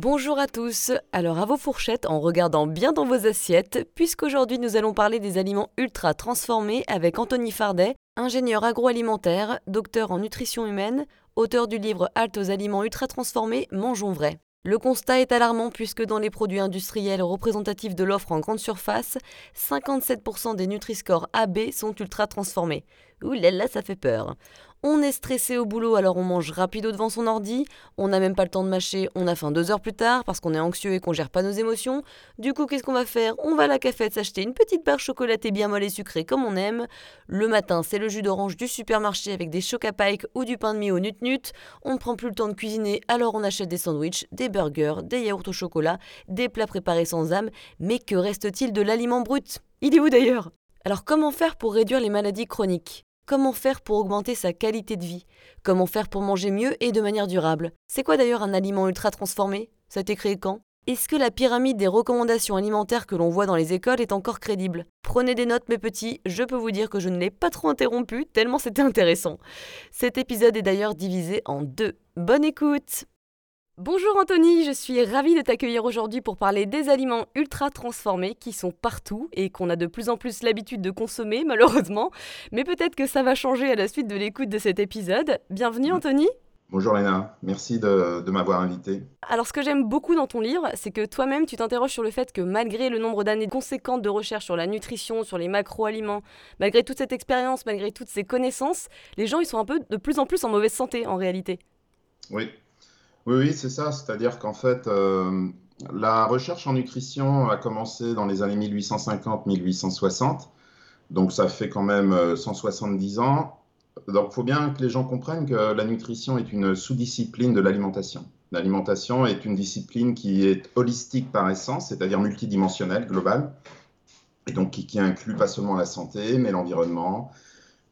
Bonjour à tous, alors à vos fourchettes en regardant bien dans vos assiettes, puisqu'aujourd'hui nous allons parler des aliments ultra transformés avec Anthony Fardet, ingénieur agroalimentaire, docteur en nutrition humaine, auteur du livre Halte aux aliments ultra transformés, mangeons vrai. Le constat est alarmant puisque dans les produits industriels représentatifs de l'offre en grande surface, 57% des Nutri-Score AB sont ultra transformés. Ouh là là, ça fait peur. On est stressé au boulot, alors on mange rapido devant son ordi. On n'a même pas le temps de mâcher, on a faim deux heures plus tard parce qu'on est anxieux et qu'on gère pas nos émotions. Du coup, qu'est-ce qu'on va faire? On va à la cafette s'acheter une petite barre chocolatée bien molle et sucrée comme on aime. Le matin, c'est le jus d'orange du supermarché avec des choc ou du pain de mie au nut-nut. On ne prend plus le temps de cuisiner, alors on achète des sandwichs, des burgers, des yaourts au chocolat, des plats préparés sans âme. Mais que reste-t-il de l'aliment brut? Il est où d'ailleurs? Alors comment faire pour réduire les maladies chroniques? Comment faire pour augmenter sa qualité de vie? Comment faire pour manger mieux et de manière durable? C'est quoi d'ailleurs un aliment ultra transformé? Ça été créé quand? Est-ce que la pyramide des recommandations alimentaires que l'on voit dans les écoles est encore crédible? Prenez des notes mes petits, je peux vous dire que je ne l'ai pas trop interrompu tellement c'était intéressant. Cet épisode est d'ailleurs divisé en deux. Bonne écoute Bonjour Anthony, je suis ravie de t'accueillir aujourd'hui pour parler des aliments ultra transformés qui sont partout et qu'on a de plus en plus l'habitude de consommer malheureusement. Mais peut-être que ça va changer à la suite de l'écoute de cet épisode. Bienvenue Anthony. Bonjour Léna, merci de, m'avoir invité. Alors ce que j'aime beaucoup dans ton livre, c'est que toi-même tu t'interroges sur le fait que malgré le nombre d'années conséquentes de recherche sur la nutrition, sur les macro-aliments, malgré toute cette expérience, malgré toutes ces connaissances, les gens ils sont un peu de plus en plus en mauvaise santé en réalité. Oui, oui, c'est ça. C'est-à-dire qu'en fait, euh, la recherche en nutrition a commencé dans les années 1850-1860. Donc, ça fait quand même 170 euh, ans. Donc, il faut bien que les gens comprennent que la nutrition est une sous-discipline de l'alimentation. L'alimentation est une discipline qui est holistique par essence, c'est-à-dire multidimensionnelle, globale, et donc qui, inclut pas seulement la santé, mais l'environnement,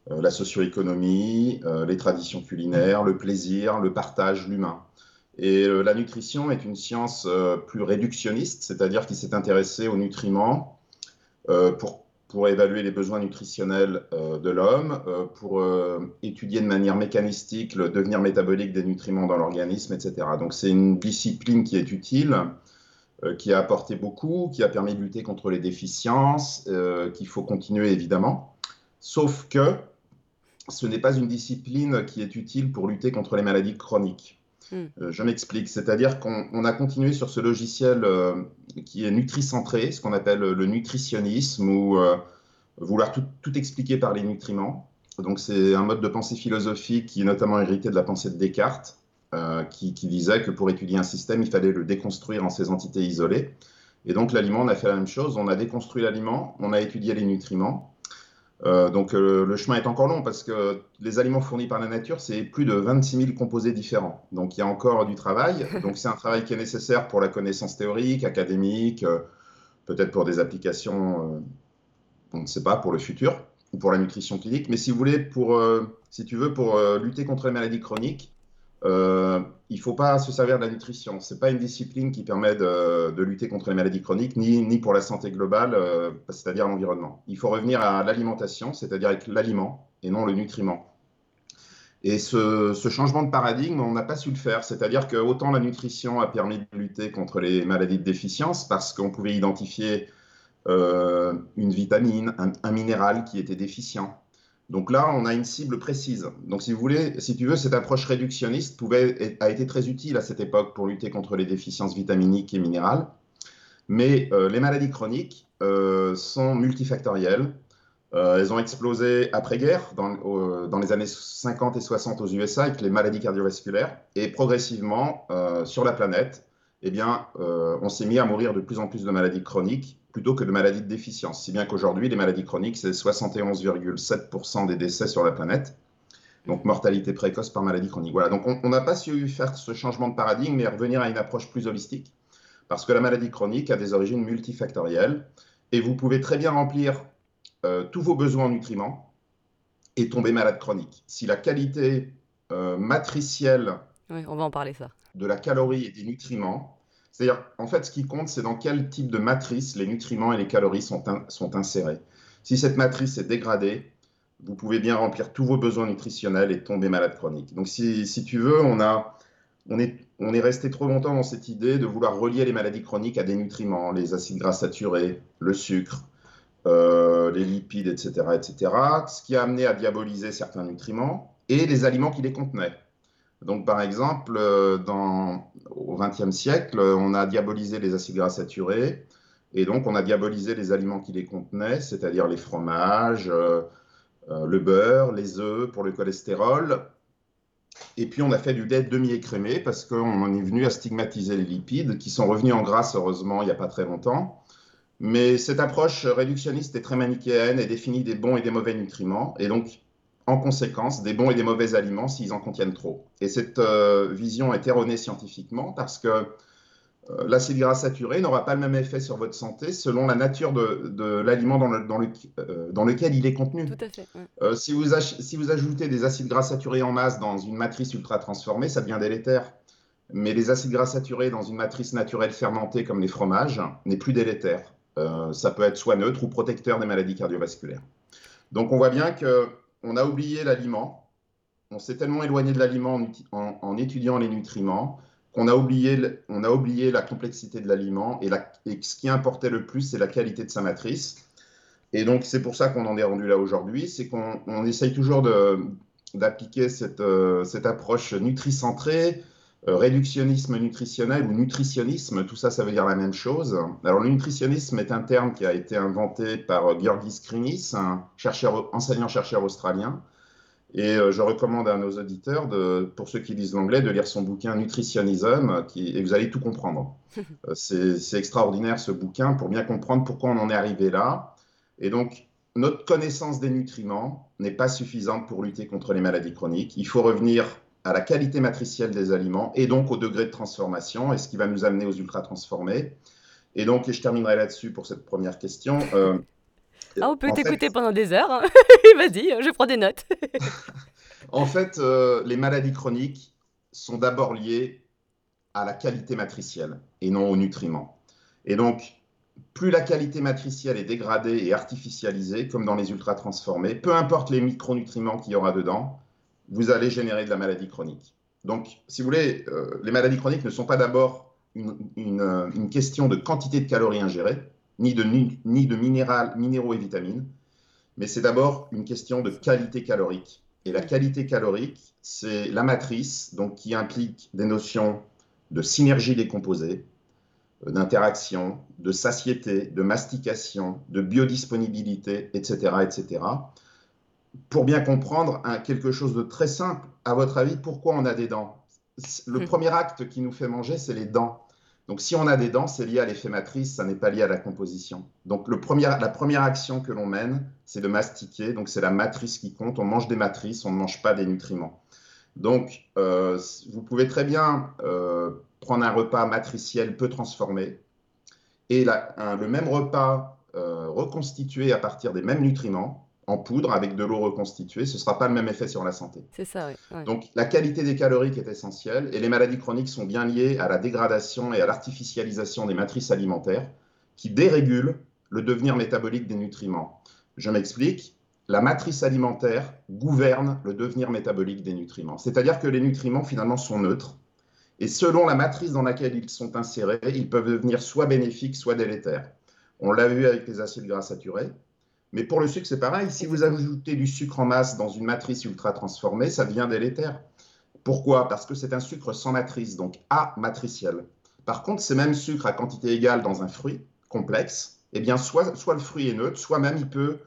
euh, la socio-économie, les traditions culinaires, le plaisir, le partage, l'humain. Et euh, la nutrition est une science euh, plus réductionniste, c'est-à-dire qui s'est intéressée aux nutriments euh, pour, pour évaluer les besoins nutritionnels de l'homme, pour étudier de manière mécanistique le devenir métabolique des nutriments dans l'organisme, etc. Donc c'est une discipline qui est utile, qui a apporté beaucoup, qui a permis de lutter contre les déficiences, qu'il faut continuer évidemment. Sauf que ce n'est pas une discipline qui est utile pour lutter contre les maladies chroniques. Hmm. Euh, je m'explique, c'est-à-dire qu'on a continué sur ce logiciel euh, qui est nutricentré, ce qu'on appelle le nutritionnisme, ou euh, vouloir tout, expliquer par les nutriments. Donc c'est un mode de pensée philosophique qui est notamment hérité de la pensée de Descartes, qui, qui, disait que pour étudier un système, il fallait le déconstruire en ses entités isolées. Et donc l'aliment, on a fait la même chose, on a déconstruit l'aliment, on a étudié les nutriments, euh, donc euh, le chemin est encore long parce que les aliments fournis par la nature, c'est plus de 26 000 composés différents. Donc il y a encore du travail. Donc c'est un travail qui est nécessaire pour la connaissance théorique, académique, euh, peut-être pour des applications, on ne sait pas, pour le futur ou pour la nutrition clinique. Mais si vous voulez, pour, si tu veux, pour lutter contre les maladies chroniques, euh, il ne faut pas se servir de la nutrition. Ce n'est pas une discipline qui permet de, lutter contre les maladies chroniques, ni, pour la santé globale, euh, c'est-à-dire l'environnement. Il faut revenir à l'alimentation, c'est-à-dire avec l'aliment et non le nutriment. Et ce, changement de paradigme, on n'a pas su le faire. C'est-à-dire que autant la nutrition a permis de lutter contre les maladies de déficience, parce qu'on pouvait identifier euh, une vitamine, un minéral qui était déficient donc là, on a une cible précise. Donc si vous voulez, si tu veux, cette approche réductionniste a été très utile à cette époque pour lutter contre les déficiences vitaminiques et minérales. Mais euh, les maladies chroniques euh, sont multifactorielles. Euh, elles ont explosé après-guerre, dans, dans, les années 50 et 60 aux USA, avec les maladies cardiovasculaires. Et progressivement, sur la planète, eh bien, on s'est mis à mourir de plus en plus de maladies chroniques plutôt que de maladies de déficience. Si bien qu'aujourd'hui, les maladies chroniques, c'est 71,7% des décès sur la planète. Donc, mortalité précoce par maladie chronique. Voilà. Donc, on n'a pas su faire ce changement de paradigme, mais revenir à une approche plus holistique. Parce que la maladie chronique a des origines multifactorielles. Et vous pouvez très bien remplir euh, tous vos besoins en nutriments est tombé malade chronique. Si la qualité euh, matricielle on va en parler ça. De la calorie et des nutriments, c'est-à-dire, en fait, ce qui compte, c'est dans quel type de matrice les nutriments et les calories sont, insérés. Si cette matrice est dégradée, vous pouvez bien remplir tous vos besoins nutritionnels et tomber malade chronique. Donc, si, si tu veux, on, a, on, est, on est resté trop longtemps dans cette idée de vouloir relier les maladies chroniques à des nutriments, les acides gras saturés, le sucre, euh, les lipides, etc., etc., ce qui a amené à diaboliser certains nutriments et les aliments qui les contenaient. Donc, par exemple, euh, au XXe siècle, on a diabolisé les acides gras saturés et donc on a diabolisé les aliments qui les contenaient, c'est-à-dire les fromages, euh, le beurre, les œufs pour le cholestérol. Et puis on a fait du lait demi-écrémé parce qu'on en est venu à stigmatiser les lipides qui sont revenus en grâce, heureusement, il n'y a pas très longtemps. Mais cette approche réductionniste est très manichéenne et définit des bons et des mauvais nutriments, et donc, en conséquence, des bons et des mauvais aliments s'ils en contiennent trop. Et cette euh, vision est erronée scientifiquement parce que euh, l'acide gras saturé n'aura pas le même effet sur votre santé selon la nature de, l'aliment dans, euh, dans, lequel il est contenu. Tout à fait. si, vous si vous ajoutez des acides gras saturés en masse dans une matrice ultra transformée, ça devient délétère. Mais les acides gras saturés dans une matrice naturelle fermentée comme les fromages n'est plus délétère. Ça peut être soit neutre ou protecteur des maladies cardiovasculaires. Donc on voit bien qu'on a oublié l'aliment, on s'est tellement éloigné de l'aliment en, étudiant les nutriments qu'on a oublié, on a oublié la complexité de l'aliment et, ce qui importait le plus, c'est la qualité de sa matrice. Et donc c'est pour ça qu'on en est rendu là aujourd'hui, c'est qu'on essaye toujours d'appliquer cette, euh, cette, approche nutricentrée, réductionnisme nutritionnel ou nutritionnisme, tout ça, ça veut dire la même chose. Alors, le nutritionnisme est un terme qui a été inventé par euh, Georgis Krinis, un chercheur, enseignant-chercheur australien. Et euh, je recommande à nos auditeurs, de, pour ceux qui lisent l'anglais, de lire son bouquin Nutritionism, qui, et vous allez tout comprendre. C'est extraordinaire ce bouquin pour bien comprendre pourquoi on en est arrivé là. Et donc, notre connaissance des nutriments n'est pas suffisante pour lutter contre les maladies chroniques. Il faut revenir à la qualité matricielle des aliments et donc au degré de transformation et ce qui va nous amener aux ultra transformés. Et donc, et je terminerai là-dessus pour cette première question. Euh, ah, on peut t'écouter pendant des heures. Hein. Vas-y, je prends des notes. en fait, euh, les maladies chroniques sont d'abord liées à la qualité matricielle et non aux nutriments. Et donc, plus la qualité matricielle est dégradée et artificialisée, comme dans les ultra transformés, peu importe les micronutriments qu'il y aura dedans, vous allez générer de la maladie chronique. Donc, si vous voulez, euh, les maladies chroniques ne sont pas d'abord une, euh, une, question de quantité de calories ingérées, ni de, ni, de minéraux et vitamines, mais c'est d'abord une question de qualité calorique. Et la qualité calorique, c'est la matrice donc, qui implique des notions de synergie des composés, euh, d'interaction, de satiété, de mastication, de biodisponibilité, etc., etc pour bien comprendre quelque chose de très simple, à votre avis, pourquoi on a des dents? Le hmm. premier acte qui nous fait manger, c'est les dents. Donc si on a des dents, c'est lié à l'effet matrice, ça n'est pas lié à la composition. Donc le premier, la première action que l'on mène, c'est de mastiquer, donc c'est la matrice qui compte, on mange des matrices, on ne mange pas des nutriments. Donc euh, vous pouvez très bien euh, prendre un repas matriciel peu transformé et le même repas euh, reconstitué à partir des mêmes nutriments, en poudre avec de l'eau reconstituée, ce ne sera pas le même effet sur la santé. C'est ça, oui. Donc la qualité des calories est essentielle et les maladies chroniques sont bien liées à la dégradation et à l'artificialisation des matrices alimentaires qui dérégulent le devenir métabolique des nutriments. Je m'explique. La matrice alimentaire gouverne le devenir métabolique des nutriments. C'est-à-dire que les nutriments finalement sont neutres et selon la matrice dans laquelle ils sont insérés, ils peuvent devenir soit bénéfiques, soit délétères. On l'a vu avec les acides gras saturés, mais pour le sucre, c'est pareil. Si vous ajoutez du sucre en masse dans une matrice ultra transformée, ça devient délétère. Pourquoi? Parce que c'est un sucre sans matrice, donc amatriciel. Par contre, ces mêmes sucres à quantité égale dans un fruit complexe, eh bien, soit, soit le fruit est neutre, soit même il peut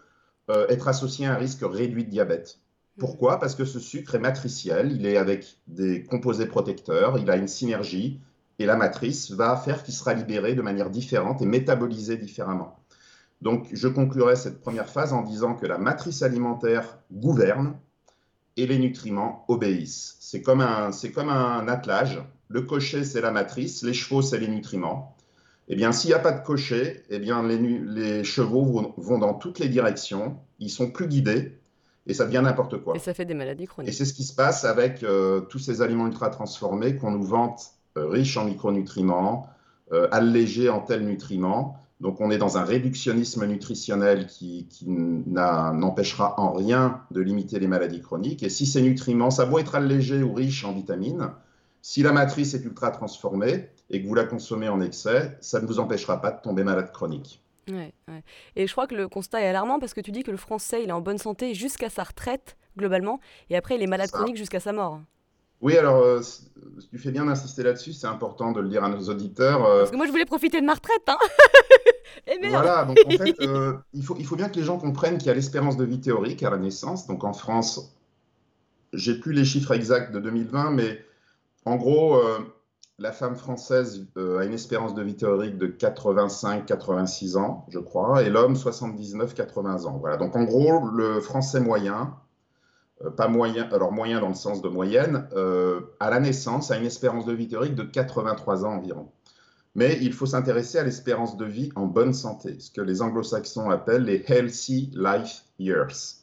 euh, être associé à un risque réduit de diabète. Pourquoi? Parce que ce sucre est matriciel, il est avec des composés protecteurs, il a une synergie, et la matrice va faire qu'il sera libéré de manière différente et métabolisé différemment. Donc, je conclurai cette première phase en disant que la matrice alimentaire gouverne et les nutriments obéissent. C'est comme un, c'est comme un attelage. Le cocher, c'est la matrice, les chevaux, c'est les nutriments. Eh bien, s'il n'y a pas de cocher, eh bien, les, les chevaux vont, vont, dans toutes les directions, ils sont plus guidés, et ça devient n'importe quoi. Et ça fait des maladies Et chroniques. c'est ce qui se passe avec euh, tous ces aliments ultra transformés qu'on nous vante euh, riches en micronutriments, euh, allégés en tels nutriments. Donc on est dans un réductionnisme nutritionnel qui, n'empêchera en rien de limiter les maladies chroniques. Et si ces nutriments, ça beau être allégé ou riche en vitamines, si la matrice est ultra transformée et que vous la consommez en excès, ça ne vous empêchera pas de tomber malade chronique. Ouais, ouais. Et je crois que le constat est alarmant parce que tu dis que le Français, il est en bonne santé jusqu'à sa retraite, globalement, et après, il est malade Ça. chronique jusqu'à sa mort. Oui, alors euh, tu fais bien d'insister là-dessus, c'est important de le dire à nos auditeurs. euh, Parce que moi, je voulais profiter de ma retraite, hein Et merde Voilà, donc en fait, euh, il faut, il faut bien que les gens comprennent qu'il y a l'espérance de vie théorique à la naissance. Donc en France, j'ai plus les chiffres exacts de 2020, mais en gros, la femme française a une espérance de vie théorique de 85-86 ans, je crois, et l'homme 79-80 ans. Voilà, donc en gros, le français moyen, pas moyen, alors moyen dans le sens de moyenne, euh, à la naissance a une espérance de vie théorique de 83 ans environ. Mais il faut s'intéresser à l'espérance de vie en bonne santé, ce que les anglo-saxons appellent les healthy life years.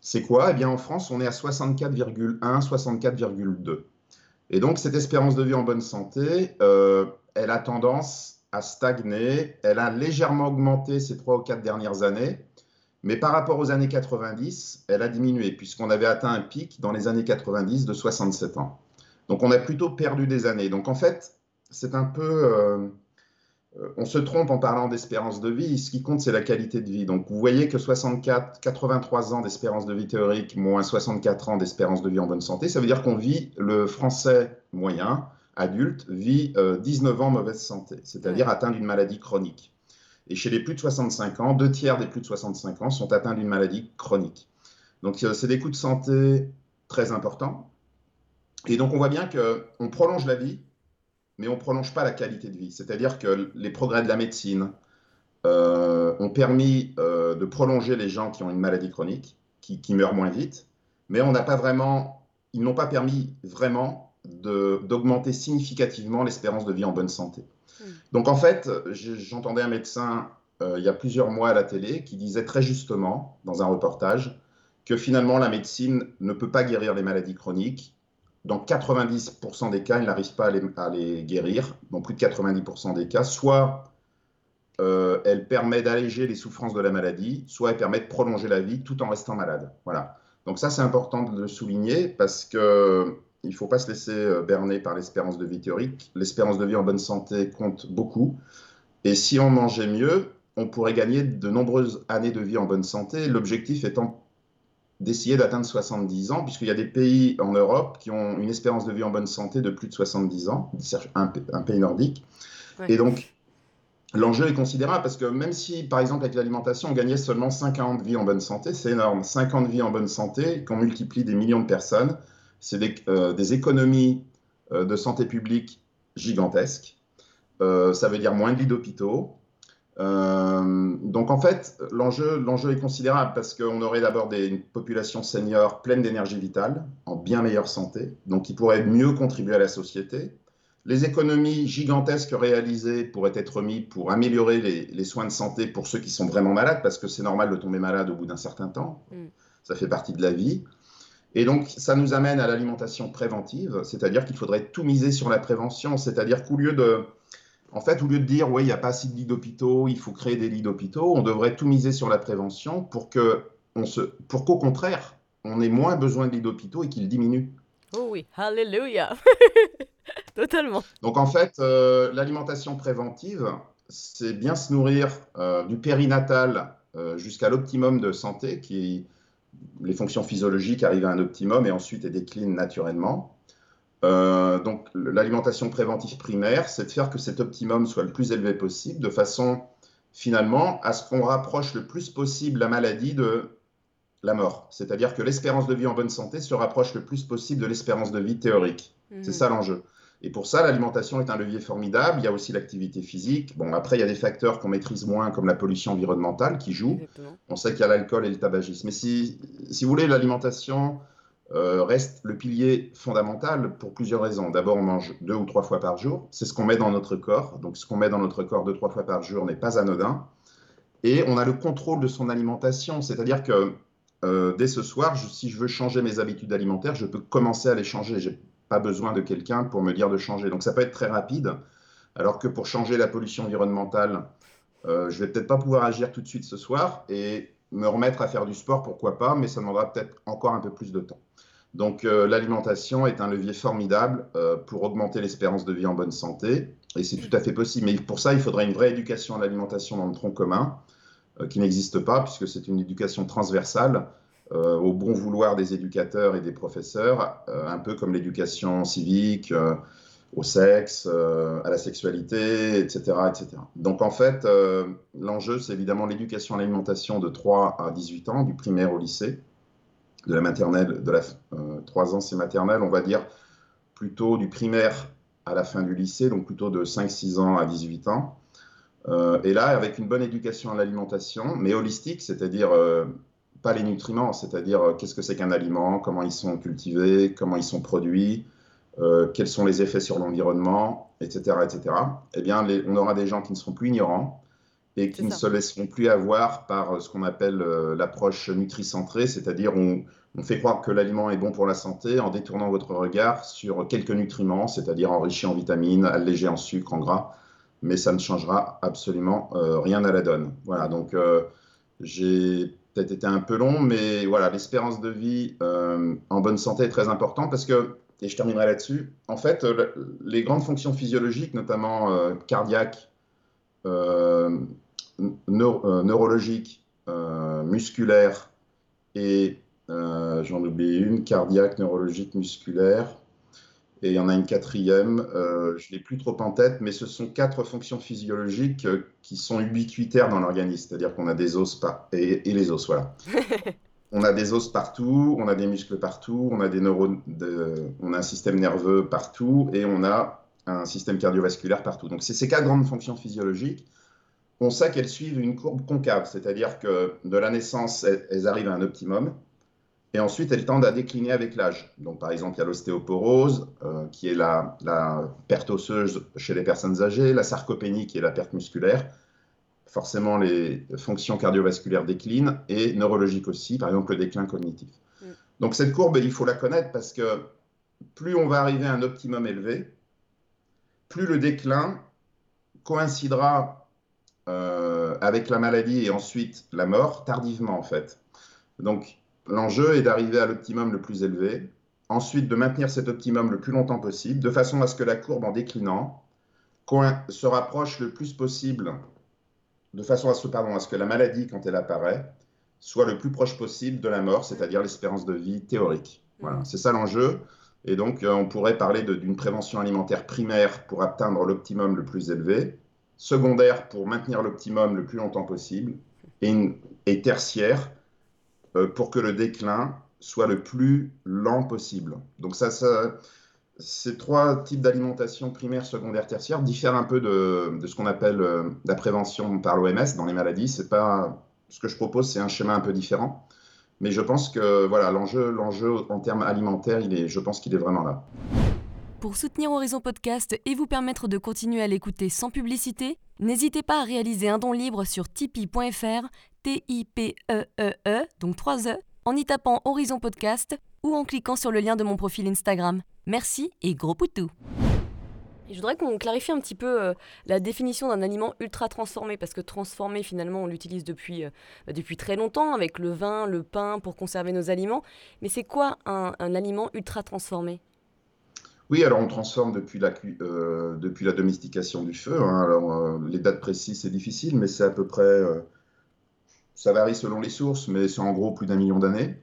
C'est quoi? Eh bien, en France, on est à 64,1, 64,2. Et donc, cette espérance de vie en bonne santé, euh, elle a tendance à stagner. Elle a légèrement augmenté ces trois ou quatre dernières années, mais par rapport aux années 90, elle a diminué, puisqu'on avait atteint un pic dans les années 90 de 67 ans. Donc, on a plutôt perdu des années. Donc, en fait, c'est un peu. euh, euh, on se trompe en parlant d'espérance de vie. Ce qui compte, c'est la qualité de vie. Donc, vous voyez que 64, 83 ans d'espérance de vie théorique, moins 64 ans d'espérance de vie en bonne santé, ça veut dire qu'on vit, le français moyen, adulte, vit euh, 19 ans en mauvaise santé, c'est-à-dire atteint d'une maladie chronique. Et chez les plus de 65 ans, deux tiers des plus de 65 ans sont atteints d'une maladie chronique. Donc, euh, c'est des coûts de santé très importants. Et donc, on voit bien qu'on prolonge la vie, mais on ne prolonge pas la qualité de vie. C'est-à-dire que les progrès de la médecine euh, ont permis euh, de prolonger les gens qui ont une maladie chronique, qui, qui meurent moins vite, mais on n'a pas vraiment, ils n'ont pas permis vraiment d'augmenter significativement l'espérance de vie en bonne santé. Mm. Donc en fait, j'entendais un médecin euh, il y a plusieurs mois à la télé qui disait très justement dans un reportage que finalement la médecine ne peut pas guérir les maladies chroniques. Dans 90% des cas, il n'arrive pas à les, à les guérir, dans plus de 90% des cas, soit euh, elle permet d'alléger les souffrances de la maladie, soit elle permet de prolonger la vie tout en restant malade. Voilà. Donc ça, c'est important de le souligner parce que il ne faut pas se laisser euh, berner par l'espérance de vie théorique. L'espérance de vie en bonne santé compte beaucoup. Et si on mangeait mieux, on pourrait gagner de nombreuses années de vie en bonne santé. L'objectif étant d'essayer d'atteindre 70 ans, puisqu'il y a des pays en Europe qui ont une espérance de vie en bonne santé de plus de 70 ans, un, un pays nordique. Ouais. Et donc, l'enjeu est considérable parce que même si, par exemple, avec l'alimentation, on gagnait seulement 5 ans de vie en bonne santé, c'est énorme. 5 ans de vie en bonne santé, qu'on multiplie des millions de personnes, c'est des, euh, des, économies euh, de santé publique gigantesques. Euh, ça veut dire moins de lits d'hôpitaux. Donc en fait, l'enjeu, l'enjeu est considérable parce qu'on aurait d'abord des, une population senior pleine d'énergie vitale, en bien meilleure santé, donc qui pourrait mieux contribuer à la société. Les économies gigantesques réalisées pourraient être mises pour améliorer les, les, soins de santé pour ceux qui sont vraiment malades, parce que c'est normal de tomber malade au bout d'un certain temps. Mm. Ça fait partie de la vie. Et donc, ça nous amène à l'alimentation préventive, c'est-à-dire qu'il faudrait tout miser sur la prévention, c'est-à-dire qu'au lieu de, en fait, au lieu de dire, oui, il n'y a pas assez de lits d'hôpitaux, il faut créer des lits d'hôpitaux, on devrait tout miser sur la prévention pour que, on se, pour qu'au contraire, on ait moins besoin de lits d'hôpitaux et qu'ils diminuent. Oh oui, alléluia Totalement. Donc en fait, euh, l'alimentation préventive, c'est bien se nourrir euh, du périnatal euh, jusqu'à l'optimum de santé, qui les fonctions physiologiques arrivent à un optimum et ensuite elles déclinent naturellement. Euh, donc l'alimentation préventive primaire, c'est de faire que cet optimum soit le plus élevé possible, de façon finalement à ce qu'on rapproche le plus possible la maladie de la mort. C'est-à-dire que l'espérance de vie en bonne santé se rapproche le plus possible de l'espérance de vie théorique. Mmh. C'est ça l'enjeu. Et pour ça, l'alimentation est un levier formidable. Il y a aussi l'activité physique. Bon, après, il y a des facteurs qu'on maîtrise moins, comme la pollution environnementale, qui. Exactement. On sait qu'il y a l'alcool et le tabagisme. Mais si, si vous voulez, l'alimentation euh, reste le pilier fondamental pour plusieurs raisons. D'abord, on mange deux ou trois fois par jour. C'est ce qu'on met dans notre corps. Donc, ce qu'on met dans notre corps deux, trois fois par jour n'est pas anodin. Et on a le contrôle de son alimentation. C'est-à-dire que dès ce soir, si je veux changer mes habitudes alimentaires, je peux commencer à les changer. Je n'ai pas besoin de quelqu'un pour me dire de changer. Donc ça peut être très rapide, alors que pour changer la pollution environnementale, je je vais peut-être pas pouvoir agir tout de suite ce soir et me remettre à faire du sport, pourquoi pas, mais ça demandera peut-être encore un peu plus de temps. Donc l'alimentation est un levier formidable pour augmenter l'espérance de vie en bonne santé et c'est tout à fait possible. Mais pour ça, il faudrait une vraie éducation à l'alimentation dans le tronc commun, euh, qui n'existe pas, puisque c'est une éducation transversale, euh, au bon vouloir des éducateurs et des professeurs, euh, un peu comme l'éducation civique, au sexe, à la sexualité, etc., etc. Donc en fait, l'enjeu, c'est évidemment l'éducation à l'alimentation de 3 à 18 ans, du primaire au lycée, de la maternelle, de la 3 ans c'est maternelle, on va dire plutôt du primaire à la fin du lycée, donc plutôt de 5-6 ans à 18 ans. Euh, et là, avec une bonne éducation à l'alimentation, mais holistique, c'est-à-dire euh, pas les nutriments, c'est-à-dire euh, qu'est-ce que c'est qu'un aliment, comment ils sont cultivés, comment ils sont produits, quels sont les effets sur l'environnement, etc., etc. Eh bien, on aura des gens qui ne seront plus ignorants et qui ne se laisseront plus avoir par ce qu'on appelle l'approche nutricentrée, c'est-à-dire on, on fait croire que l'aliment est bon pour la santé en détournant votre regard sur quelques nutriments, c'est-à-dire enrichi en vitamines, allégé en sucre, en gras, mais ça ne changera absolument euh, rien à la donne. Voilà, donc euh, j'ai peut-être été un peu long, mais voilà, l'espérance de vie euh, en bonne santé est très importante parce que, et je terminerai là-dessus, en fait, les grandes fonctions physiologiques, notamment cardiaques, neurologiques, musculaires et euh, j'en oublie une, cardiaque, neurologique, musculaire. Et il y en a une quatrième, euh, je ne l'ai plus trop en tête, mais ce sont quatre fonctions physiologiques euh, qui sont ubiquitaires dans l'organisme, c'est-à-dire qu'on a des os par... et, les os, voilà. on a des os partout, on a des muscles partout, on a des neurones, on a un système nerveux partout et on a un système cardiovasculaire partout. Donc c'est ces quatre grandes fonctions physiologiques. On sait qu'elles suivent une courbe concave, c'est-à-dire que de la naissance, elles arrivent à un optimum. Et ensuite, elles tendent à décliner avec l'âge. Donc, par exemple, il y a l'ostéoporose, euh, qui est la, perte osseuse chez les personnes âgées, la sarcopénie, qui est la perte musculaire. Forcément, les fonctions cardiovasculaires déclinent, et neurologiques aussi, par exemple, le déclin cognitif. Mm. Donc, cette courbe, il faut la connaître parce que plus on va arriver à un optimum élevé, plus le déclin coïncidera euh, avec la maladie et ensuite la mort tardivement, en fait. Donc, L'enjeu est d'arriver à l'optimum le plus élevé, ensuite de maintenir cet optimum le plus longtemps possible, de façon à ce que la courbe en déclinant se rapproche le plus possible, de façon à ce, pardon, à ce que la maladie, quand elle apparaît, soit le plus proche possible de la mort, c'est-à-dire l'espérance de vie théorique. Voilà, c'est ça l'enjeu. Et donc, euh, on pourrait parler d'une prévention alimentaire primaire pour atteindre l'optimum le plus élevé, secondaire pour maintenir l'optimum le plus longtemps possible, et, et tertiaire pour que le déclin soit le plus lent possible. Donc ça, ces trois types d'alimentation primaire, secondaire, tertiaire diffèrent un peu de, ce qu'on appelle euh, la prévention par l'OMS dans les maladies. C'est pas ce que je propose, c'est un schéma un peu différent. Mais je pense que voilà, l'enjeu, l'enjeu en termes alimentaires, il est, je pense qu'il est vraiment là. Pour soutenir Horizon Podcast et vous permettre de continuer à l'écouter sans publicité, n'hésitez pas à réaliser un don libre sur tipeee.fr T-I-P-E-E-E, e e, donc 3 E, en y tapant Horizon Podcast ou en cliquant sur le lien de mon profil Instagram. Merci et gros poutou je voudrais qu'on clarifie un petit peu euh, la définition d'un aliment ultra transformé, parce que transformé, finalement, on l'utilise depuis, euh, depuis très longtemps, avec le vin, le pain, pour conserver nos aliments. Mais c'est quoi un, aliment ultra transformé? Oui, alors on transforme depuis la, euh, domestication du feu. Hein. Alors, les dates précises, c'est difficile, mais c'est à peu près ça varie selon les sources, mais c'est en gros plus d'un million d'années.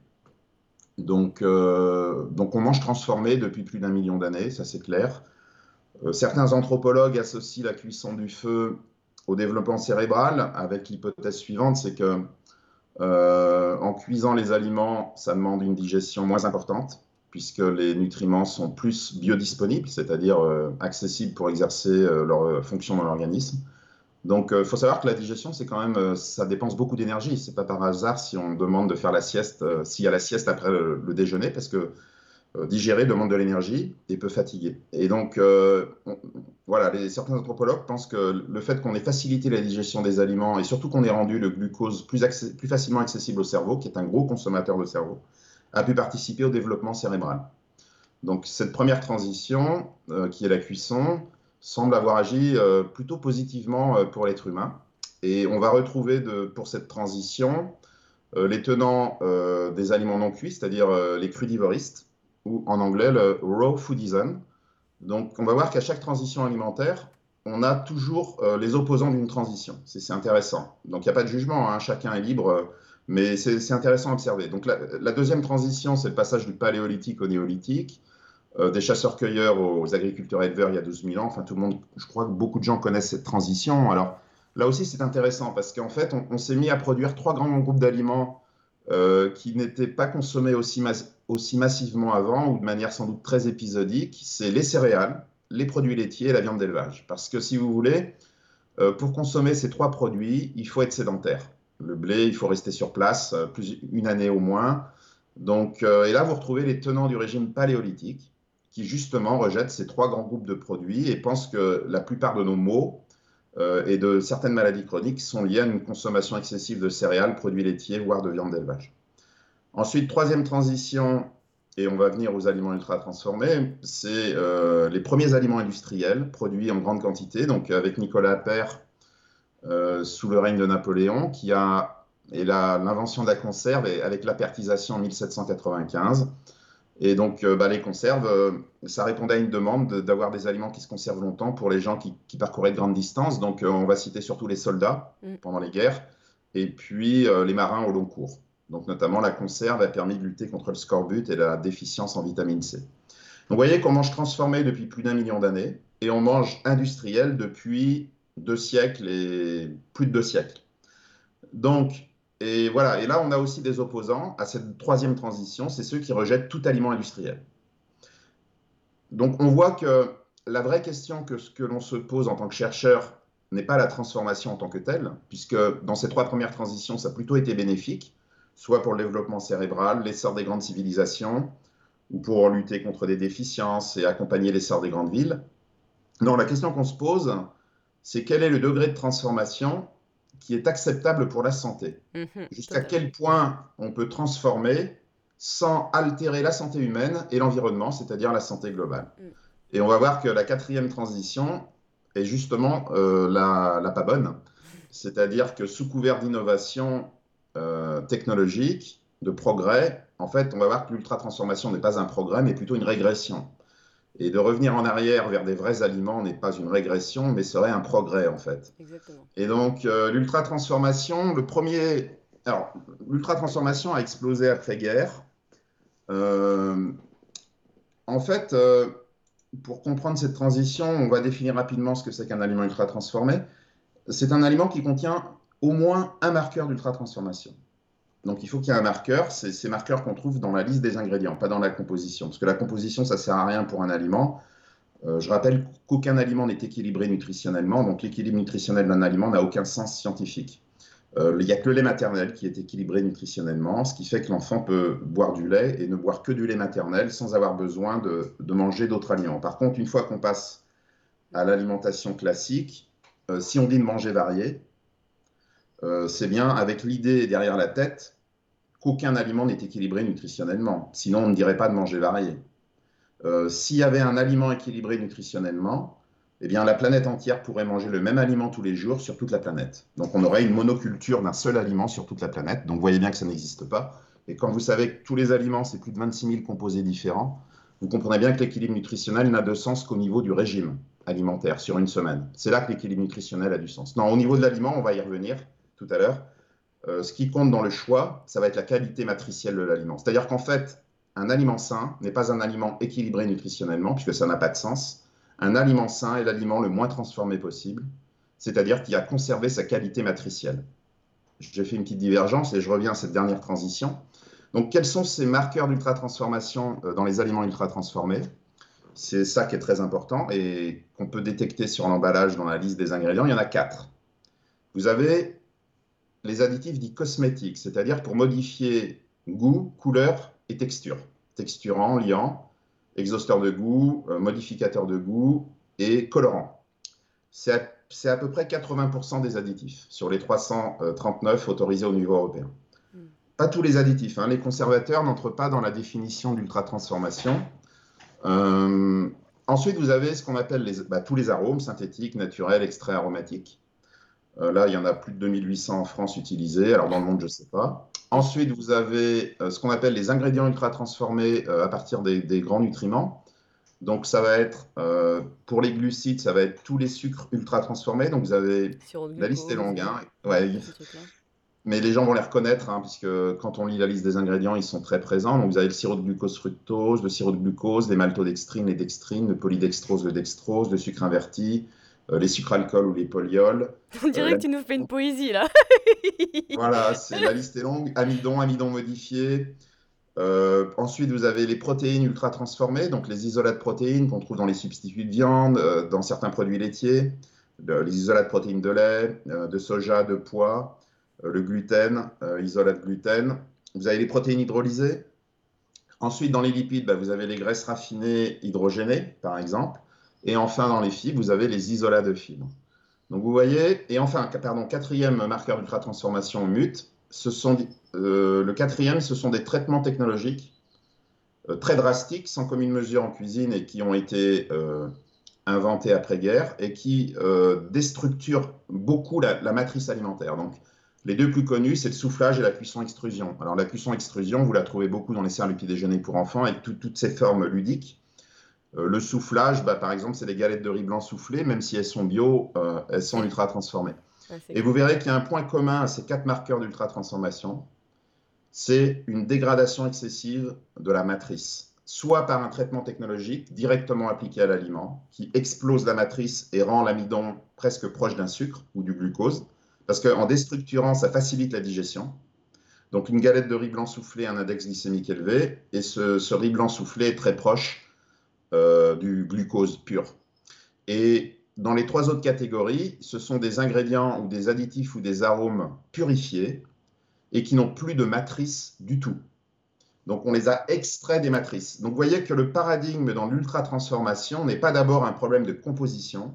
Donc, euh, donc on mange transformé depuis plus d'un million d'années, ça c'est clair. Euh, certains anthropologues associent la cuisson du feu au développement cérébral avec l'hypothèse suivante, c'est que euh, en cuisant les aliments, ça demande une digestion moins importante puisque les nutriments sont plus biodisponibles, c'est-à-dire accessibles pour exercer leur fonction dans l'organisme. Donc, il euh, faut savoir que la digestion, c'est quand même, euh, ça dépense beaucoup d'énergie. C'est pas par hasard si on demande de faire la sieste, euh, s'il y a la sieste après le, déjeuner, parce que euh, digérer demande de l'énergie et peut fatiguer. Et donc, voilà, certains anthropologues pensent que le fait qu'on ait facilité la digestion des aliments et surtout qu'on ait rendu le glucose plus facilement accessible au cerveau, qui est un gros consommateur de cerveau, a pu participer au développement cérébral. Donc cette première transition, qui est la cuisson, semble avoir agi plutôt positivement pour l'être humain. Et on va retrouver pour cette transition euh, les tenants euh, des aliments non cuits, c'est-à-dire euh, les crudivoristes, ou en anglais le raw foodism. Donc on va voir qu'à chaque transition alimentaire, on a toujours les opposants d'une transition. C'est intéressant. Donc il n'y a pas de jugement, hein. chacun est libre, mais c'est intéressant à observer. Donc la, deuxième transition, c'est le passage du paléolithique au néolithique. des chasseurs-cueilleurs aux agriculteurs-éleveurs il y a 12 000 ans. Enfin, tout le monde, je crois que beaucoup de gens connaissent cette transition. Alors, Là aussi, c'est intéressant parce qu'en fait, on, s'est mis à produire trois grands groupes d'aliments euh, qui n'étaient pas consommés aussi, aussi, massivement avant ou de manière sans doute très épisodique. C'est les céréales, les produits laitiers et la viande d'élevage. Parce que si vous voulez, euh, pour consommer ces trois produits, il faut être sédentaire. Le blé, il faut rester sur place euh, plus, une année au moins. Donc, et là, vous retrouvez les tenants du régime paléolithique qui justement rejettent ces trois grands groupes de produits et pensent que la plupart de nos maux euh, et de certaines maladies chroniques sont liées à une consommation excessive de céréales, produits laitiers, voire de viande d'élevage. Ensuite, troisième transition, et on va venir aux aliments ultra transformés, c'est euh, les premiers aliments industriels produits en grande quantité, donc avec Nicolas Appert euh, sous le règne de Napoléon, qui a et l'invention de la conserve avec l'apertisation en 1795. Et donc, euh, bah, les conserves, euh, ça répondait à une demande d'avoir des aliments qui se conservent longtemps pour les gens qui, parcouraient de grandes distances. Donc, euh, on va citer surtout les soldats mm. pendant les guerres et puis les marins au long cours. Donc, notamment, la conserve a permis de lutter contre le scorbut et la déficience en vitamine C. Donc, vous voyez qu'on mange transformé depuis plus d'un million d'années et on mange industriel depuis deux siècles et plus de deux siècles. Donc, et voilà, et là, on a aussi des opposants à cette troisième transition, c'est ceux qui rejettent tout aliment industriel. Donc on voit que la vraie question que, que l'on se pose en tant que chercheur n'est pas la transformation en tant que telle, puisque dans ces trois premières transitions, ça a plutôt été bénéfique, soit pour le développement cérébral, l'essor des grandes civilisations, ou pour lutter contre des déficiences et accompagner l'essor des grandes villes. Non, la question qu'on se pose, c'est quel est le degré de transformation qui est acceptable pour la santé. Mhm, Jusqu'à quel point on peut transformer sans altérer la santé humaine et l'environnement, c'est-à-dire la santé globale. Mm. Et on va voir que la quatrième transition est justement euh, la, pas bonne, c'est-à-dire que sous couvert d'innovation euh, technologique, de progrès, en fait, on va voir que l'ultra-transformation n'est pas un progrès, mais plutôt une régression. Et de revenir en arrière vers des vrais aliments n'est pas une régression, mais serait un progrès en fait. Exactement. Et donc euh, l'ultra-transformation, le premier... Alors, l'ultra-transformation a explosé après-guerre. Euh, en fait, euh, pour comprendre cette transition, on va définir rapidement ce que c'est qu'un aliment ultra-transformé. C'est un aliment qui contient au moins un marqueur d'ultra-transformation. Donc il faut qu'il y ait un marqueur, c'est ces marqueurs qu'on trouve dans la liste des ingrédients, pas dans la composition. Parce que la composition, ça ne sert à rien pour un aliment. Euh, je rappelle qu'aucun aliment n'est équilibré nutritionnellement, donc l'équilibre nutritionnel d'un aliment n'a aucun sens scientifique. Euh, il n'y a que le lait maternel qui est équilibré nutritionnellement, ce qui fait que l'enfant peut boire du lait et ne boire que du lait maternel sans avoir besoin de, manger d'autres aliments. Par contre, une fois qu'on passe à l'alimentation classique, euh, si on dit de manger varié, c'est bien avec l'idée derrière la tête qu'aucun aliment n'est équilibré nutritionnellement. Sinon, on ne dirait pas de manger varié. Euh, s'il y avait un aliment équilibré nutritionnellement, eh bien, la planète entière pourrait manger le même aliment tous les jours sur toute la planète. Donc, on aurait une monoculture d'un seul aliment sur toute la planète. Donc, vous voyez bien que ça n'existe pas. Et quand vous savez que tous les aliments, c'est plus de 26 000 composés différents, vous comprenez bien que l'équilibre nutritionnel n'a de sens qu'au niveau du régime alimentaire sur une semaine. C'est là que l'équilibre nutritionnel a du sens. Non, au niveau de l'aliment, on va y revenir tout à l'heure. Euh, ce qui compte dans le choix, ça va être la qualité matricielle de l'aliment. C'est-à-dire qu'en fait, un aliment sain n'est pas un aliment équilibré nutritionnellement, puisque ça n'a pas de sens. Un aliment sain est l'aliment le moins transformé possible, c'est-à-dire qui a conservé sa qualité matricielle. J'ai fait une petite divergence et je reviens à cette dernière transition. Donc, quels sont ces marqueurs d'ultra-transformation euh, dans les aliments ultra-transformés? C'est ça qui est très important et qu'on peut détecter sur l'emballage dans la liste des ingrédients. Il y en a quatre. Vous avez les additifs dits cosmétiques, c'est-à-dire pour modifier goût, couleur et texture. texturants, liants, exhausteurs de goût, modificateurs de goût et colorants. C'est à, peu près 80% des additifs sur les 339 autorisés au niveau européen. Hmm. Pas tous les additifs. Hein. Les conservateurs n'entrent pas dans la définition d'ultra-transformation. Euh, ensuite, vous avez ce qu'on appelle bah, tous les arômes synthétiques, naturels, extraits aromatiques. Euh, là, il y en a plus de 2800 en France utilisés. Alors, dans le monde, je ne sais pas. Ensuite, vous avez euh, ce qu'on appelle les ingrédients ultra transformés à partir des, grands nutriments. Donc, ça va être, pour les glucides, ça va être tous les sucres ultra transformés. Donc, vous avez, la liste est longue. Hein. Ouais, mais les gens vont les reconnaître, hein, puisque quand on lit la liste des ingrédients, ils sont très présents. Donc vous avez le sirop de glucose fructose, le sirop de glucose, les maltodextrines, les dextrines, le polydextrose, le dextrose, le sucre inverti, euh, les sucres alcool ou les polyols. On dirait euh, que tu nous fais une poésie là. voilà, la liste est longue. Amidon, amidon modifié. Euh, ensuite, vous avez les protéines ultra transformées, donc les isolats de protéines qu'on trouve dans les substituts de viande, dans certains produits laitiers, les isolats de protéines de lait, de soja, de pois. Euh, le gluten, euh, isolat de gluten. Vous avez les protéines hydrolysées. Ensuite, dans les lipides, bah, vous avez les graisses raffinées hydrogénées, par exemple. Et enfin, dans les fibres, vous avez les isolats de fibres. Donc vous voyez, et enfin, pardon, quatrième marqueur d'ultra-transformation MUT, ce sont, euh, le quatrième, ce sont des traitements technologiques très drastiques, sans commune mesure en cuisine et qui ont été inventés après-guerre et qui déstructurent beaucoup la, matrice alimentaire. Donc les deux plus connus, c'est le soufflage et la cuisson-extrusion. Alors la cuisson-extrusion, vous la trouvez beaucoup dans les céréales petit déjeuner pour enfants avec toutes ces formes ludiques. Euh, le soufflage, bah, par exemple, c'est des galettes de riz blanc soufflées, même si elles sont bio, euh, elles sont ultra transformées. et vous verrez qu'il y a un point commun à ces quatre marqueurs d'ultra transformation, c'est une dégradation excessive de la matrice, soit par un traitement technologique directement appliqué à l'aliment, qui explose la matrice et rend l'amidon presque proche d'un sucre ou du glucose, parce qu'en déstructurant, ça facilite la digestion. Donc une galette de riz blanc soufflé a un index glycémique élevé, et ce, riz blanc soufflé est très proche euh, du glucose pur. Et dans les trois autres catégories, ce sont des ingrédients ou des additifs ou des arômes purifiés et qui n'ont plus de matrice du tout. Donc on les a extraits des matrices. Donc vous voyez que le paradigme dans l'ultra-transformation n'est pas d'abord un problème de composition,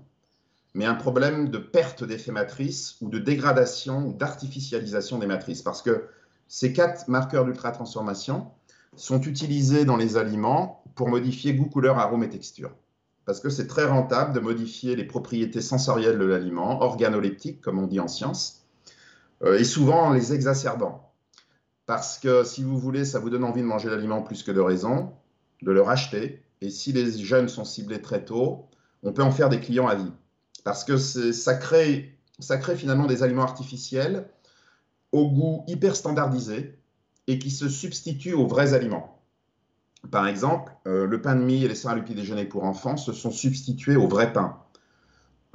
mais un problème de perte d'effet matrice ou de dégradation ou d'artificialisation des matrices. Parce que ces quatre marqueurs d'ultra-transformation sont utilisés dans les aliments pour modifier goût, couleur, arôme et texture. Parce que c'est très rentable de modifier les propriétés sensorielles de l'aliment, organoleptiques, comme on dit en science, euh, et souvent en les exacerbant. Parce que si vous voulez, ça vous donne envie de manger l'aliment plus que de raison, de le racheter. Et si les jeunes sont ciblés très tôt, on peut en faire des clients à vie parce que ça crée, ça crée finalement des aliments artificiels au goût hyper standardisé et qui se substituent aux vrais aliments. Par exemple, euh, le pain de mie et les céréales du déjeuner pour enfants se sont substitués au vrai pain.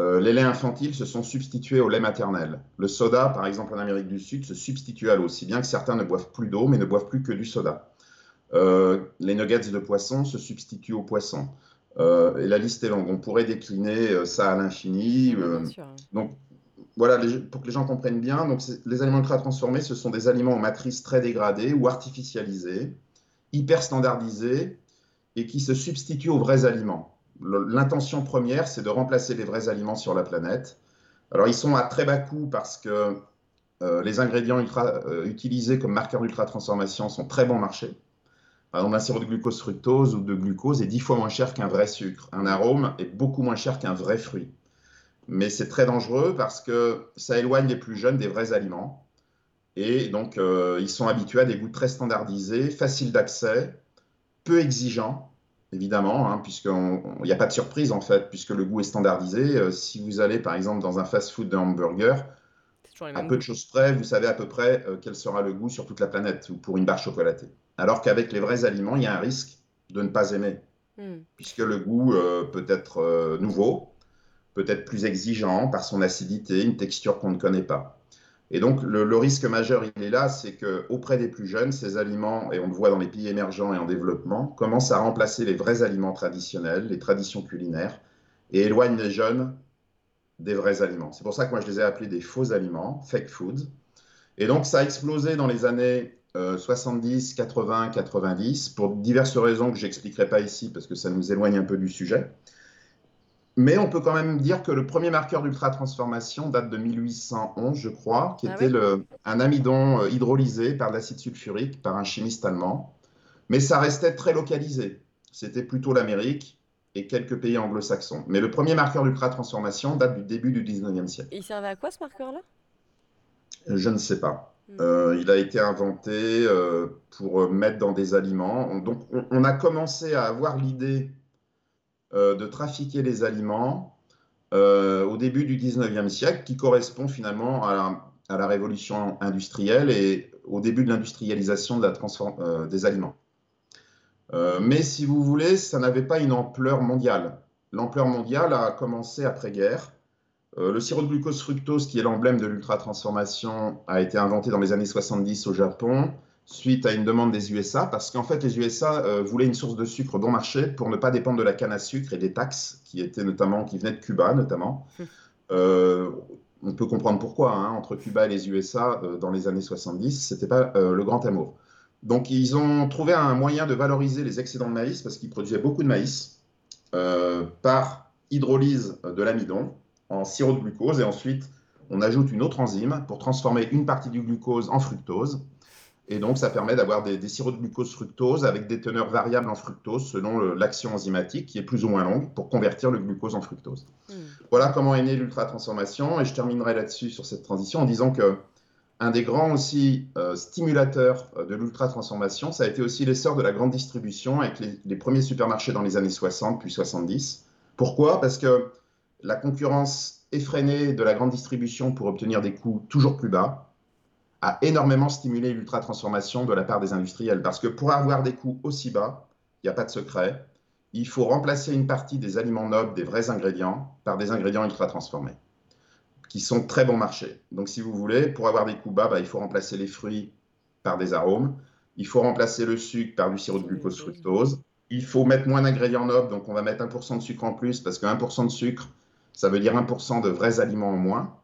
Euh, les laits infantiles se sont substitués au lait maternel. Le soda, par exemple en Amérique du Sud, se substitue à l'eau, si bien que certains ne boivent plus d'eau, mais ne boivent plus que du soda. Euh, les nuggets de poisson se substituent au poisson. Euh, et la liste est longue. On pourrait décliner ça à l'infini. Euh, donc, voilà, pour que les gens comprennent bien, donc les aliments ultra transformés, ce sont des aliments aux matrices très dégradées ou artificialisées, hyper standardisés et qui se substituent aux vrais aliments. L'intention première, c'est de remplacer les vrais aliments sur la planète. Alors, ils sont à très bas coût parce que les ingrédients ultra, utilisés comme marqueurs d'ultra transformation sont très bon marché. Par exemple, un sirop de glucose fructose ou de glucose est dix fois moins cher qu'un vrai sucre. Un arôme est beaucoup moins cher qu'un vrai fruit. Mais c'est très dangereux parce que ça éloigne les plus jeunes des vrais aliments. Et donc, euh, ils sont habitués à des goûts très standardisés, faciles d'accès, peu exigeants, évidemment, hein, puisqu'il n'y a pas de surprise en fait, puisque le goût est standardisé. Euh, si vous allez par exemple dans un fast-food de hamburger, à peu de choses près, vous savez à peu près euh, quel sera le goût sur toute la planète ou pour une barre chocolatée. Alors qu'avec les vrais aliments, il y a un risque de ne pas aimer, hmm. puisque le goût peut être nouveau, peut être plus exigeant par son acidité, une texture qu'on ne connaît pas. Et donc le, risque majeur, il est là, c'est qu'auprès des plus jeunes, ces aliments, et on le voit dans les pays émergents et en développement, commencent à remplacer les vrais aliments traditionnels, les traditions culinaires, et éloignent les jeunes des vrais aliments. C'est pour ça que moi je les ai appelés des faux aliments, fake food. Et donc ça a explosé dans les années 70, 80, 90, pour diverses raisons que j'expliquerai pas ici parce que ça nous éloigne un peu du sujet. Mais on peut quand même dire que le premier marqueur d'ultra-transformation date de 1811, je crois, qui ah était le, un amidon euh, hydrolysé par l'acide sulfurique par un chimiste allemand. Mais ça restait très localisé. C'était plutôt l'Amérique et quelques pays anglo-saxons. Mais le premier marqueur d'ultra-transformation date du début du 19e siècle. il servait à quoi ce marqueur-là? Je ne sais pas. Hmm. Euh, il a été inventé euh, pour mettre dans des aliments. Donc on a commencé à avoir l'idée euh, de trafiquer les aliments euh, au début du 19e siècle, qui correspond finalement à la, révolution industrielle et au début de l'industrialisation de euh, des aliments. mais si vous voulez, ça n'avait pas une ampleur mondiale. L'ampleur mondiale a commencé après-guerre. le sirop de glucose fructose, qui est l'emblème de l'ultra-transformation, a été inventé dans les années 70 au Japon suite à une demande des USA, parce qu'en fait, les USA euh, voulaient une source de sucre bon marché pour ne pas dépendre de la canne à sucre et des taxes qui étaient notamment, qui venaient de Cuba notamment. Hum. Euh, on peut comprendre pourquoi, hein, entre Cuba et les USA, euh, dans les années 70, c'était pas le grand amour. Donc, ils ont trouvé un moyen de valoriser les excédents de maïs, parce qu'ils produisaient beaucoup de maïs, par hydrolyse de l'amidon en sirop de glucose, et ensuite, on ajoute une autre enzyme pour transformer une partie du glucose en fructose. Et donc, ça permet d'avoir des, sirops de glucose fructose avec des teneurs variables en fructose selon l'action enzymatique qui est plus ou moins longue pour convertir le glucose en fructose. Hmm. Voilà comment est née l'ultra-transformation. Et je terminerai là-dessus sur cette transition en disant que un des grands aussi euh, stimulateurs euh, de l'ultra-transformation, ça a été aussi l'essor de la grande distribution avec les, les, premiers supermarchés dans les années 60 puis 70. Pourquoi? Parce que la concurrence effrénée de la grande distribution pour obtenir des coûts toujours plus bas a énormément stimulé l'ultra-transformation de la part des industriels. Parce que pour avoir des coûts aussi bas, il n'y a pas de secret, il faut remplacer une partie des aliments nobles, des vrais ingrédients, par des ingrédients ultra-transformés, qui sont très bon marché. Donc si vous voulez, pour avoir des coûts bas, bah, il faut remplacer les fruits par des arômes, il faut remplacer le sucre par du sirop de glucose fructose, il faut mettre moins d'ingrédients nobles, donc on va mettre 1% de sucre en plus, parce que 1% de sucre, ça veut dire 1% de vrais aliments en moins.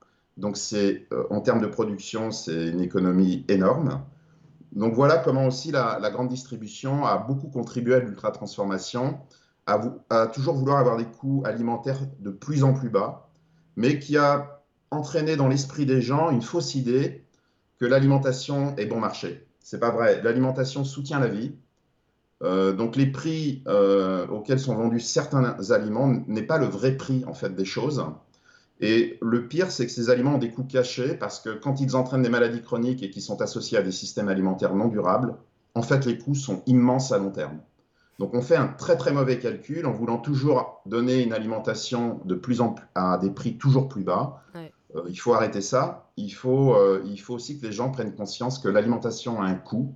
Donc, euh, en termes de production, c'est une économie énorme. Donc, voilà comment aussi la, grande distribution a beaucoup contribué à l'ultra-transformation, à, toujours vouloir avoir des coûts alimentaires de plus en plus bas, mais qui a entraîné dans l'esprit des gens une fausse idée que l'alimentation est bon marché. C'est pas vrai. L'alimentation soutient la vie. Euh, donc les prix euh, auxquels sont vendus certains aliments n'est pas le vrai prix en fait des choses. Et le pire, c'est que ces aliments ont des coûts cachés parce que quand ils entraînent des maladies chroniques et qui sont associés à des systèmes alimentaires non durables, en fait, les coûts sont immenses à long terme. Donc, on fait un très très mauvais calcul en voulant toujours donner une alimentation de plus en plus à des prix toujours plus bas. Euh, il faut arrêter ça. Il faut, euh, il faut aussi que les gens prennent conscience que l'alimentation a un coût.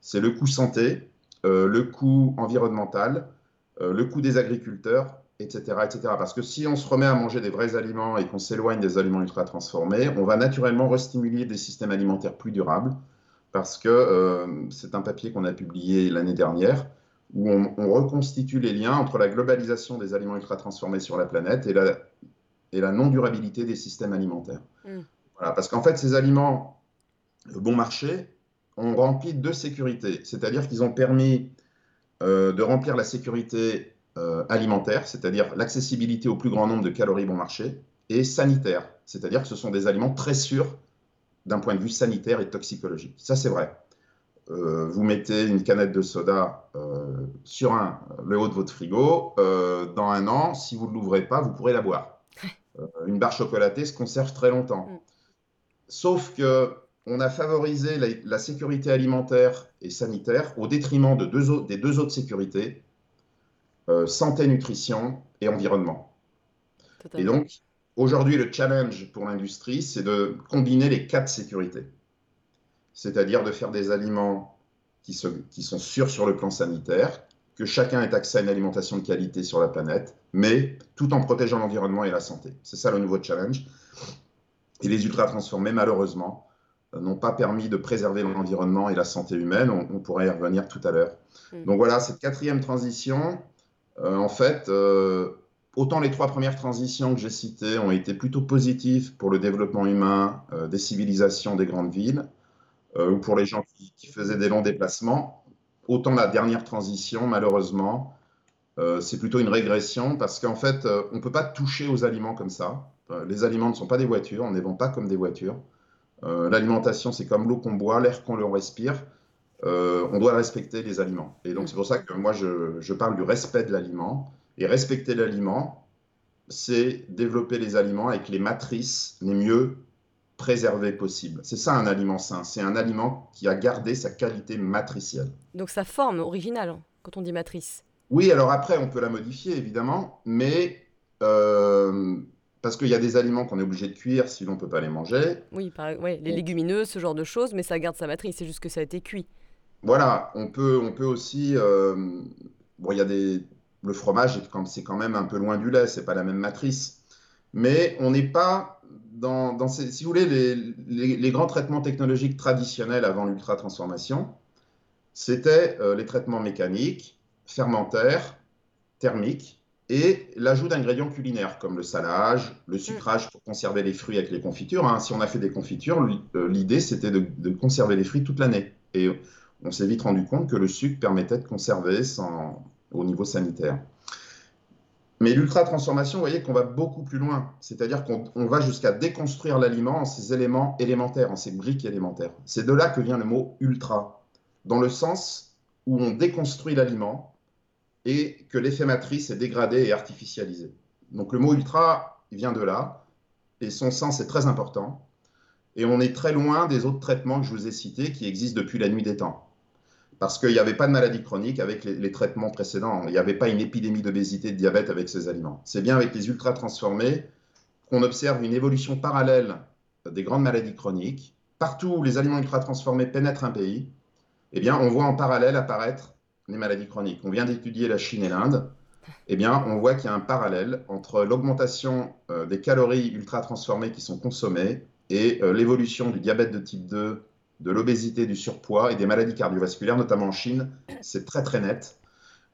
C'est le coût santé, euh, le coût environnemental, le coût des agriculteurs etc., etc. Parce que si on se remet à manger des vrais aliments et qu'on s'éloigne des aliments ultra transformés, on va naturellement restimuler des systèmes alimentaires plus durables. Parce que euh, c'est un papier qu'on a publié l'année dernière où on, reconstitue les liens entre la globalisation des aliments ultra transformés sur la planète et la, et la non-durabilité des systèmes alimentaires. Mm. Voilà, parce qu'en fait, ces aliments bon marché ont rempli deux sécurités, c'est-à-dire qu'ils ont permis euh, de remplir la sécurité euh, alimentaire, c'est-à-dire l'accessibilité au plus grand nombre de calories bon marché, et sanitaire, c'est-à-dire que ce sont des aliments très sûrs d'un point de vue sanitaire et toxicologique. Ça, c'est vrai. Euh, vous mettez une canette de soda euh, sur un, le haut de votre frigo, dans un an, si vous ne l'ouvrez pas, vous pourrez la boire. une barre chocolatée se conserve très longtemps. Mm. Sauf que on a favorisé la, sécurité alimentaire et sanitaire au détriment de deux, des deux autres sécurités, euh, santé, nutrition et environnement. Et donc, aujourd'hui, le challenge pour l'industrie, c'est de combiner les quatre sécurités. C'est-à-dire de faire des aliments qui, qui, sont sûrs sur le plan sanitaire, que chacun ait accès à une alimentation de qualité sur la planète, mais tout en protégeant l'environnement et la santé. C'est ça le nouveau challenge. Et les ultra-transformés, malheureusement, euh, n'ont pas permis de préserver l'environnement et la santé humaine. On, pourrait y revenir tout à l'heure. Mm. Donc voilà, cette quatrième transition, en fait, euh, autant les trois premières transitions que j'ai citées ont été plutôt positives pour le développement humain euh, des civilisations des grandes villes, ou pour les gens qui, faisaient des longs déplacements. Autant la dernière transition, malheureusement, c'est plutôt une régression parce qu'en fait, on ne peut pas toucher aux aliments comme ça. les aliments ne sont pas des voitures, on ne les vend pas comme des voitures. L'alimentation, c'est comme l'eau qu'on boit, l'air qu'on respire. On doit respecter les aliments. Et donc, c'est pour ça que moi, je, je parle du respect de l'aliment. Et respecter l'aliment, c'est développer les aliments avec les matrices les mieux préservées possibles. C'est ça un aliment sain, c'est un aliment qui a gardé sa qualité matricielle. Donc sa forme originale, hein, quand on dit matrice. Oui, alors après, on peut la modifier, évidemment, mais euh, parce qu'il y a des aliments qu'on est obligé de cuire, sinon on ne peut pas les manger. Oui, les légumineuses, ce genre de choses, mais ça garde sa matrice, c'est juste que ça a été cuit. Voilà, on peut, on peut aussi... Euh, bon, il y a des le fromage, c'est quand même un peu loin du lait, c'est pas la même matrice. Mais on n'est pas dans, ces, si vous voulez, les, grands traitements technologiques traditionnels avant l'ultra-transformation, c'était euh, les traitements mécaniques, fermentaires, thermiques et l'ajout d'ingrédients culinaires comme le salage, le mm. sucrage pour conserver les fruits avec les confitures. Hein. Si on a fait des confitures, euh, l'idée c'était de, de, conserver les fruits toute l'année. Et on s'est vite rendu compte que le sucre permettait de conserver au niveau sanitaire. Mais l'ultra-transformation, vous voyez qu'on va beaucoup plus loin. C'est-à-dire qu'on va jusqu'à déconstruire l'aliment en ses éléments élémentaires, en ses briques élémentaires. C'est de là que vient le mot ultra, dans le sens où on déconstruit l'aliment et que l'effet matrice est dégradé et artificialisé. Donc le mot ultra, vient de là, et son sens est très important. Et on est très loin des autres traitements que je vous ai cités qui existent depuis la nuit des temps parce qu'il n'y avait pas de maladie chronique avec les, traitements précédents. Il n'y avait pas une épidémie d'obésité, de diabète avec ces aliments. C'est bien avec les ultra transformés qu'on observe une évolution parallèle des grandes maladies chroniques. Partout où les aliments ultra transformés pénètrent un pays, eh bien, on voit en parallèle apparaître les maladies chroniques. On vient d'étudier la Chine et l'Inde. Eh bien, on voit qu'il y a un parallèle entre l'augmentation euh, des calories ultra transformées qui sont consommées et euh, l'évolution du diabète de type 2 de l'obésité, du surpoids et des maladies cardiovasculaires, notamment en Chine. C'est très très net.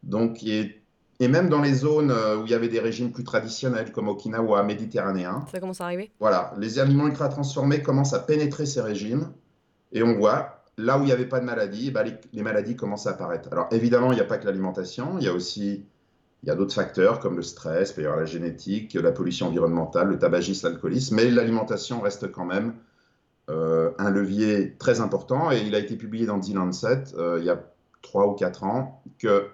Donc, et, même dans les zones euh, où il y avait des régimes plus traditionnels, comme Okinawa, méditerranéen. Ça commence à arriver Voilà, les aliments ultra transformés commencent à pénétrer ces régimes. Et on voit, là où il n'y avait pas de maladie, bah, les, maladies commencent à apparaître. Alors évidemment, il n'y a pas que l'alimentation, il y a aussi il y a d'autres facteurs comme le stress, la génétique, la pollution environnementale, le tabagisme, l'alcoolisme, mais l'alimentation reste quand même euh, un levier très important et il a été publié dans The Lancet euh, il y a 3 ou 4 ans que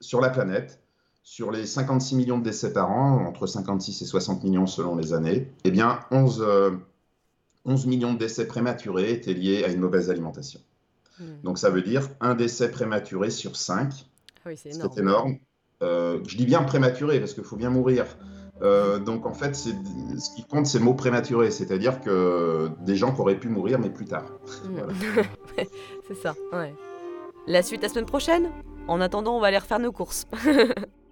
sur la planète, sur les 56 millions de décès par an, entre 56 et 60 millions selon les années, eh bien 11, 11 euh, millions de décès prématurés étaient liés à une mauvaise alimentation. Hmm. Donc ça veut dire un décès prématuré sur 5. Ah oui, c'est énorme. énorme. je dis bien prématuré parce qu'il faut bien mourir. Euh, donc en fait, ce qui compte, c'est le mot prématuré, c'est-à-dire que des gens qui auraient pu mourir, mais plus tard. c'est ça, ouais. La suite la semaine prochaine? En attendant, on va aller refaire nos courses.